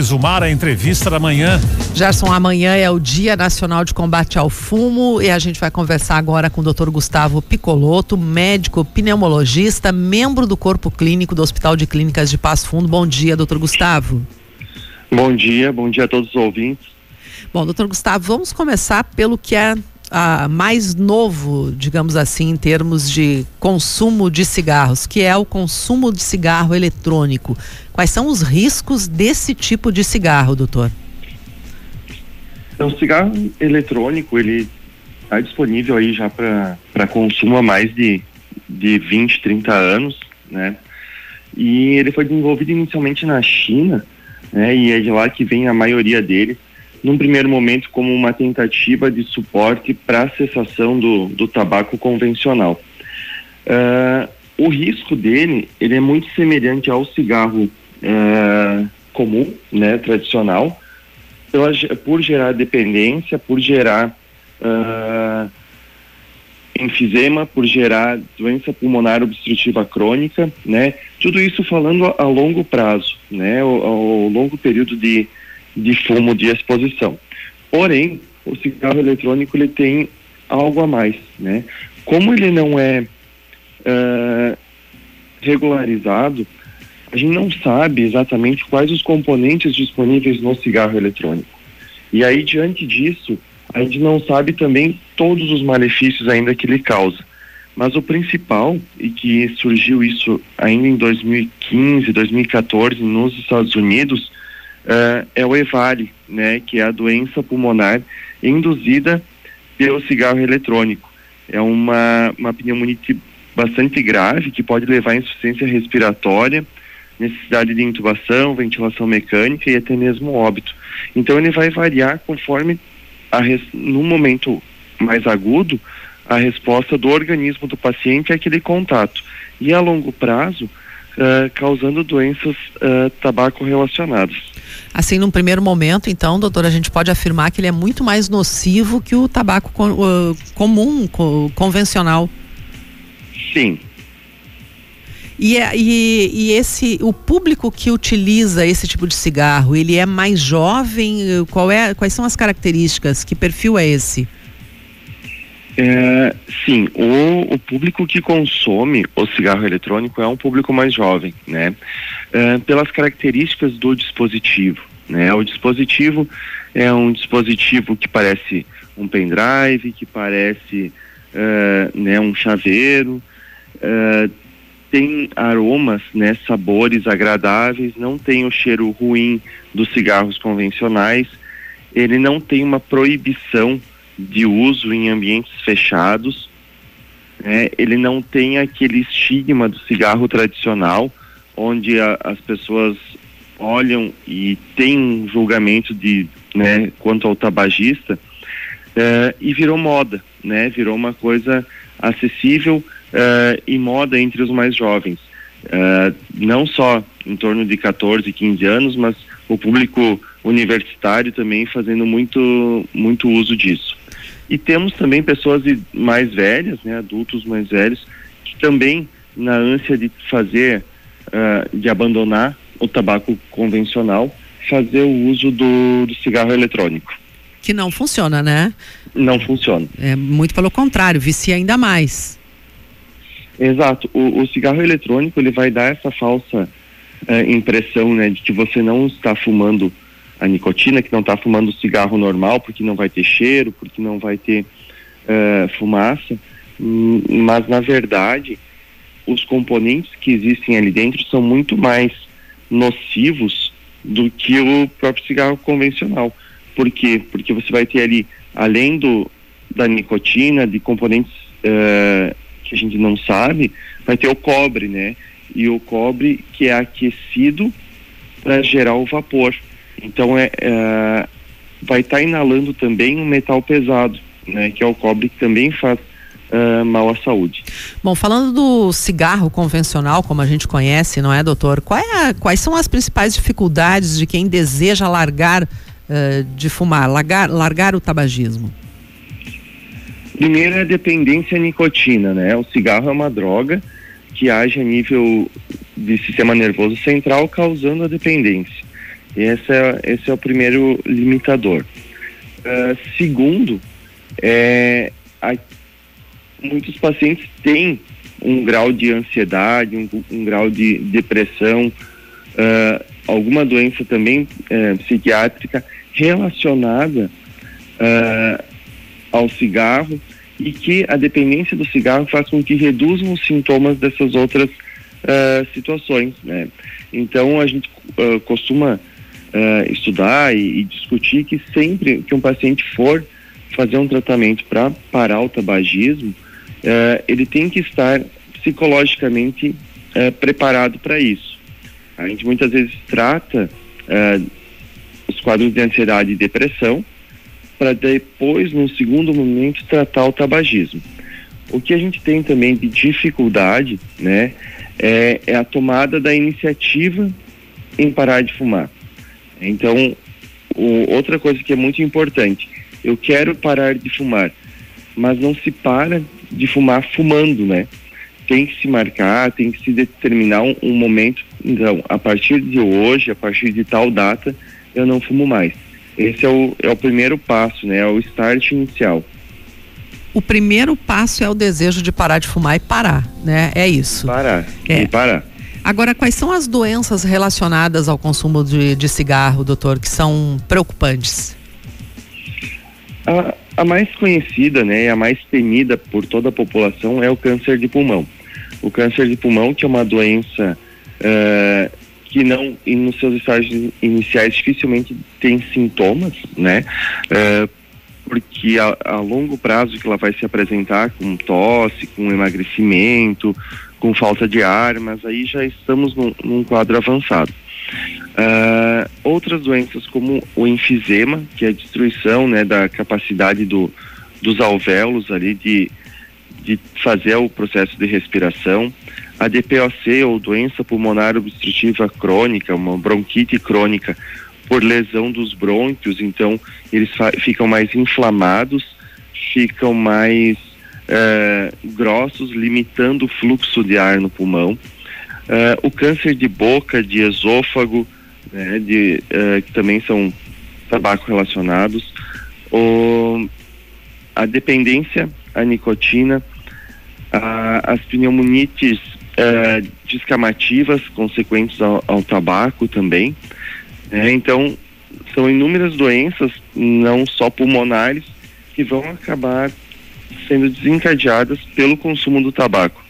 Zumar, a entrevista da manhã. Gerson, amanhã é o Dia Nacional de Combate ao Fumo e a gente vai conversar agora com o Dr. Gustavo Picoloto, médico pneumologista, membro do Corpo Clínico do Hospital de Clínicas de Passo Fundo. Bom dia, doutor Gustavo. Bom dia, bom dia a todos os ouvintes. Bom, doutor Gustavo, vamos começar pelo que é ah, mais novo, digamos assim, em termos de consumo de cigarros, que é o consumo de cigarro eletrônico. Quais são os riscos desse tipo de cigarro, doutor? Então, o cigarro eletrônico, ele está disponível aí já para consumo há mais de, de 20, 30 anos, né? E ele foi desenvolvido inicialmente na China, né? E é de lá que vem a maioria dele num primeiro momento como uma tentativa de suporte para a cessação do, do tabaco convencional. Uh, o risco dele ele é muito semelhante ao cigarro uh, comum, né, tradicional, pela, por gerar dependência, por gerar uh, enfisema, por gerar doença pulmonar obstrutiva crônica, né? Tudo isso falando a, a longo prazo, né? Ao, ao longo período de, de fumo de exposição. Porém, o cigarro eletrônico ele tem algo a mais, né? Como ele não é uh, regularizado, a gente não sabe exatamente quais os componentes disponíveis no cigarro eletrônico. E aí, diante disso, a gente não sabe também todos os malefícios ainda que ele causa. Mas o principal, e que surgiu isso ainda em 2015, 2014 nos Estados Unidos, uh, é o EVALI, né, que é a doença pulmonar induzida pelo cigarro eletrônico. É uma, uma pneumonia bastante grave que pode levar à insuficiência respiratória, necessidade de intubação, ventilação mecânica e até mesmo óbito. Então ele vai variar conforme a res, no momento mais agudo a resposta do organismo do paciente aquele contato e a longo prazo uh, causando doenças uh, tabaco relacionadas. Assim, num primeiro momento, então, doutor, a gente pode afirmar que ele é muito mais nocivo que o tabaco comum, co convencional. Sim. E, é, e, e, esse, o público que utiliza esse tipo de cigarro, ele é mais jovem? Qual é, quais são as características? Que perfil é esse? É, sim, o, o, público que consome o cigarro eletrônico é um público mais jovem, né? É, pelas características do dispositivo, né? O dispositivo é um dispositivo que parece um pendrive, que parece é, né, um chaveiro, é, tem aromas, né, sabores agradáveis, não tem o cheiro ruim dos cigarros convencionais, ele não tem uma proibição de uso em ambientes fechados. Né? Ele não tem aquele estigma do cigarro tradicional, onde a, as pessoas olham e têm um julgamento de, né, quanto ao tabagista, uh, e virou moda, né? Virou uma coisa acessível uh, e moda entre os mais jovens. Uh, não só em torno de 14, 15 anos, mas o público universitário também fazendo muito, muito uso disso. E temos também pessoas mais velhas, né, adultos mais velhos, que também, na ânsia de fazer, uh, de abandonar o tabaco convencional, fazer o uso do, do cigarro eletrônico. Que não funciona, né? Não funciona. É muito pelo contrário, vicia ainda mais. Exato. O, o cigarro eletrônico ele vai dar essa falsa uh, impressão, né, de que você não está fumando a nicotina, que não está fumando cigarro normal, porque não vai ter cheiro, porque não vai ter uh, fumaça, hum, mas na verdade os componentes que existem ali dentro são muito mais nocivos do que o próprio cigarro convencional. Por quê? Porque você vai ter ali, além do, da nicotina, de componentes uh, que a gente não sabe, vai ter o cobre, né? E o cobre que é aquecido para gerar o vapor. Então é, é vai estar tá inalando também um metal pesado, né, que é o cobre que também faz uh, mal à saúde. Bom, falando do cigarro convencional, como a gente conhece, não é, doutor? É a, quais são as principais dificuldades de quem deseja largar uh, de fumar, largar, largar o tabagismo? Primeiro é a dependência à nicotina, né? O cigarro é uma droga que age a nível de sistema nervoso central, causando a dependência. Esse é, esse é o primeiro limitador. Uh, segundo, é, a, muitos pacientes têm um grau de ansiedade, um, um grau de depressão, uh, alguma doença também uh, psiquiátrica relacionada uh, ao cigarro e que a dependência do cigarro faz com que reduzam os sintomas dessas outras situações, né? Então a gente costuma estudar e, e discutir que sempre que um paciente for fazer um tratamento para parar o tabagismo, uh, ele tem que estar psicologicamente uh, preparado para isso. A gente muitas vezes trata uh, os quadros de ansiedade e depressão para depois, num segundo momento, tratar o tabagismo. O que a gente tem também de dificuldade, né, é, é a tomada da iniciativa em parar de fumar. Então, o, outra coisa que é muito importante, eu quero parar de fumar, mas não se para de fumar fumando, né? Tem que se marcar, tem que se determinar um, um momento. Então, a partir de hoje, a partir de tal data, eu não fumo mais. Esse é o, é o primeiro passo, né? É o start inicial. O primeiro passo é o desejo de parar de fumar e parar, né? É isso. Parar. É. E parar. Agora, quais são as doenças relacionadas ao consumo de, de cigarro, doutor, que são preocupantes? A, a mais conhecida, né, a mais temida por toda a população é o câncer de pulmão. O câncer de pulmão, que é uma doença uh, que não, nos seus estágios iniciais, dificilmente tem sintomas, né? Uh, porque a, a, longo prazo que ela vai se apresentar com tosse, com emagrecimento, com falta de ar, mas aí já estamos num, num quadro avançado. Uh, outras doenças como o enfisema, que é a destruição né, da capacidade do, dos alvéolos ali de, de fazer o processo de respiração, a DPOC ou doença pulmonar obstrutiva crônica, uma bronquite crônica por lesão dos brônquios, então eles ficam mais inflamados, ficam mais uh, grossos, limitando o fluxo de ar no pulmão. Uh, o câncer de boca, de esôfago, né, de, uh, que também são tabaco relacionados, o, a dependência à nicotina, a, as pneumonites descamativas consequentes ao, ao tabaco também. Né, então, são inúmeras doenças, não só pulmonares, que vão acabar sendo desencadeadas pelo consumo do tabaco.